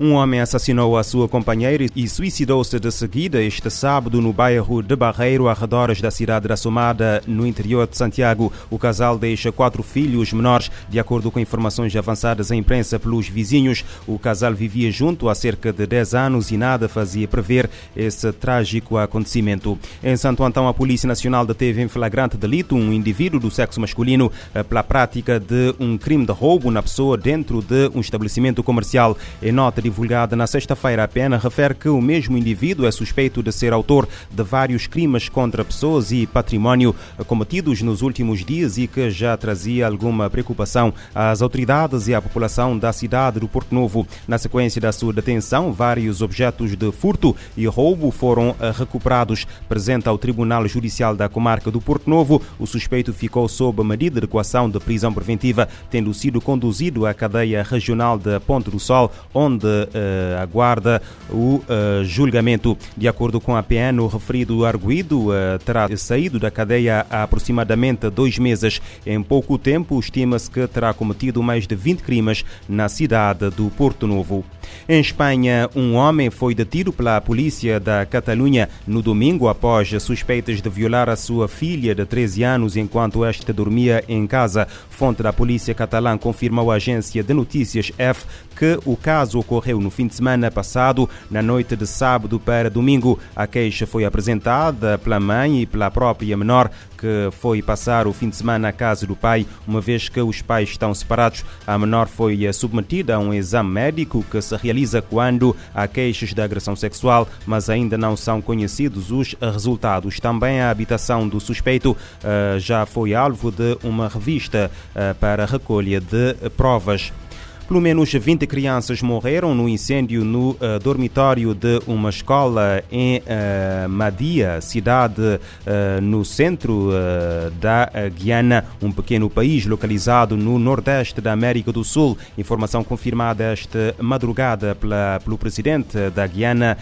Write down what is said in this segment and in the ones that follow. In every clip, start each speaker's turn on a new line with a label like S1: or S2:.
S1: Um homem assassinou a sua companheira e suicidou-se de seguida este sábado no bairro de Barreiro, arredores da cidade da Somada, no interior de Santiago. O casal deixa quatro filhos menores, de acordo com informações avançadas à imprensa pelos vizinhos. O casal vivia junto há cerca de 10 anos e nada fazia prever esse trágico acontecimento. Em Santo Antão, a Polícia Nacional deteve em flagrante delito um indivíduo do sexo masculino eh, pela prática de um crime de roubo na pessoa dentro de um estabelecimento comercial. Em nota divulgada na sexta-feira, a pena refere que o mesmo indivíduo é suspeito de ser autor de vários crimes contra pessoas e património cometidos nos últimos dias e que já trazia alguma preocupação às autoridades e à população da cidade do Porto Novo. Na sequência da sua detenção, vários objetos de furto e roubo foram eh, recuperados. Presente ao Tribunal Judicial da Comarca do Porto Novo, o suspeito ficou sob medida de equação de prisão preventiva, tendo sido conduzido à cadeia regional de Ponte do Sol, onde uh, aguarda o uh, julgamento. De acordo com a PN, o referido arguído uh, terá saído da cadeia há aproximadamente dois meses. Em pouco tempo, estima-se que terá cometido mais de 20 crimes na cidade do Porto Novo. Em Espanha, um homem foi detido pela polícia da Catalunha no domingo após suspeitas de violar a sua filha de 13 anos enquanto esta dormia em casa. Fonte da polícia catalã confirmou à agência de notícias F que o caso ocorreu no fim de semana passado, na noite de sábado para domingo. A queixa foi apresentada pela mãe e pela própria menor, que foi passar o fim de semana à casa do pai, uma vez que os pais estão separados. A menor foi submetida a um exame médico que se realiza quando há queixas de agressão sexual, mas ainda não são conhecidos os resultados. Também a habitação do suspeito uh, já foi alvo de uma revista uh, para recolha de provas. Pelo menos 20 crianças morreram no incêndio no uh, dormitório de uma escola em uh, Madia, cidade uh, no centro da Guiana, um pequeno país localizado no nordeste da América do Sul. Informação confirmada esta madrugada pela, pelo presidente da Guiana,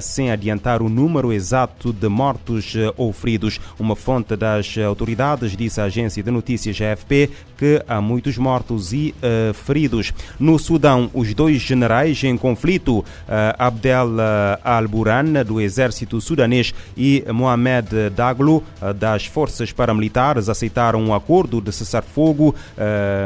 S1: sem adiantar o número exato de mortos ou feridos. Uma fonte das autoridades disse à agência de notícias AFP que há muitos mortos e feridos. No Sudão, os dois generais em conflito, eh, Abdel eh, al-Burhan, do exército sudanês, e Mohamed Daglo, eh, das forças paramilitares, aceitaram um acordo de cessar-fogo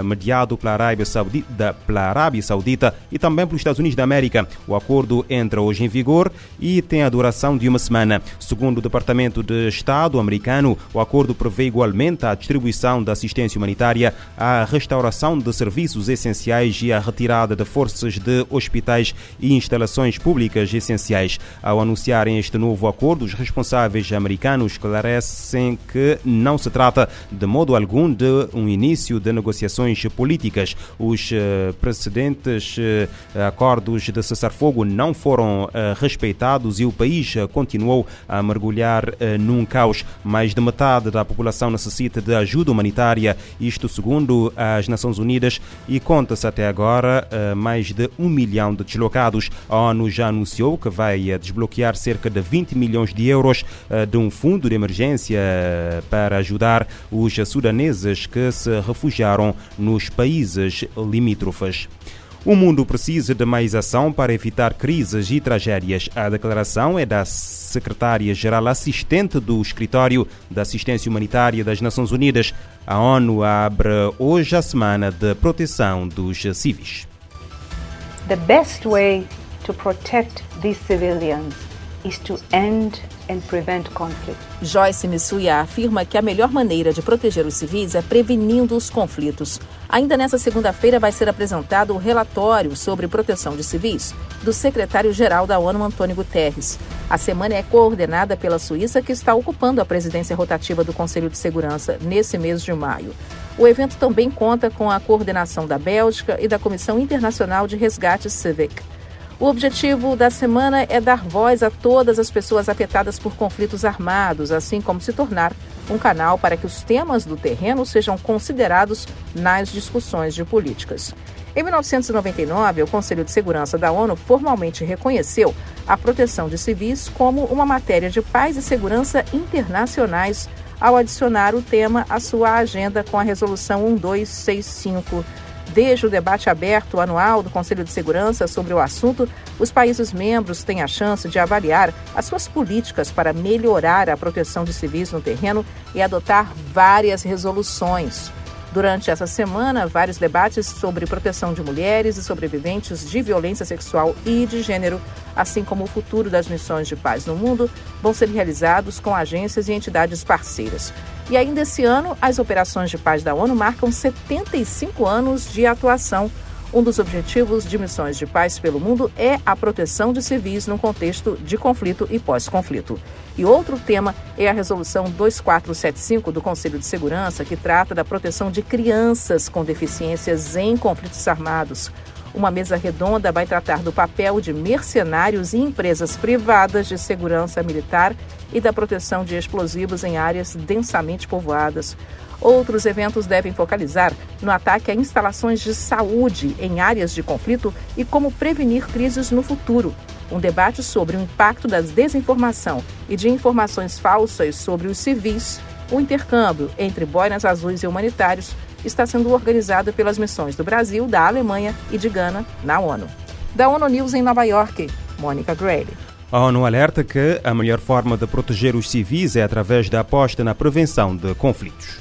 S1: mediado pela Arábia, Saudita, pela Arábia Saudita e também pelos Estados Unidos da América. O acordo entra hoje em vigor e tem a duração de uma semana. Segundo o Departamento de Estado americano, o acordo prevê igualmente a distribuição da assistência humanitária, a restauração de serviços essenciais e a retirada de forças de hospitais e instalações públicas essenciais. Ao anunciarem este novo acordo, os responsáveis americanos esclarecem que não se trata de modo algum de um início de negociações políticas. Os uh, precedentes uh, acordos de cessar-fogo não foram uh, respeitados e o país continuou a mergulhar num caos. Mais de metade da população necessita de ajuda humanitária, isto segundo as Nações Unidas, e conta-se até agora agora eh, mais de um milhão de deslocados. A ONU já anunciou que vai eh, desbloquear cerca de 20 milhões de euros eh, de um fundo de emergência para ajudar os sudaneses que se refugiaram nos países limítrofes. O mundo precisa de mais ação para evitar crises e tragédias. A declaração é da secretária-geral assistente do Escritório da Assistência Humanitária das Nações Unidas. A ONU abre hoje a semana de proteção dos civis.
S2: The best way to protect these civilians is to end and prevent conflict.
S3: Joyce Missuya afirma que a melhor maneira de proteger os civis é prevenindo os conflitos. Ainda nesta segunda-feira vai ser apresentado o relatório sobre proteção de civis do secretário-geral da ONU, Antônio Guterres. A semana é coordenada pela Suíça, que está ocupando a presidência rotativa do Conselho de Segurança nesse mês de maio. O evento também conta com a coordenação da Bélgica e da Comissão Internacional de Resgate Civic. O objetivo da semana é dar voz a todas as pessoas afetadas por conflitos armados, assim como se tornar um canal para que os temas do terreno sejam considerados nas discussões de políticas. Em 1999, o Conselho de Segurança da ONU formalmente reconheceu a proteção de civis como uma matéria de paz e segurança internacionais ao adicionar o tema à sua agenda com a Resolução 1265 Desde o debate aberto anual do Conselho de Segurança sobre o assunto, os países membros têm a chance de avaliar as suas políticas para melhorar a proteção de civis no terreno e adotar várias resoluções. Durante essa semana, vários debates sobre proteção de mulheres e sobreviventes de violência sexual e de gênero, assim como o futuro das missões de paz no mundo, vão ser realizados com agências e entidades parceiras. E ainda esse ano, as operações de paz da ONU marcam 75 anos de atuação um dos objetivos de missões de paz pelo mundo é a proteção de civis num contexto de conflito e pós-conflito. E outro tema é a Resolução 2475 do Conselho de Segurança, que trata da proteção de crianças com deficiências em conflitos armados. Uma mesa redonda vai tratar do papel de mercenários e empresas privadas de segurança militar e da proteção de explosivos em áreas densamente povoadas. Outros eventos devem focalizar no ataque a instalações de saúde em áreas de conflito e como prevenir crises no futuro. Um debate sobre o impacto da desinformação e de informações falsas sobre os civis, o intercâmbio entre boinas azuis e humanitários está sendo organizado pelas missões do Brasil, da Alemanha e de Gana na ONU. Da ONU News em Nova York, Mônica Grayle.
S1: A ONU alerta que a melhor forma de proteger os civis é através da aposta na prevenção de conflitos.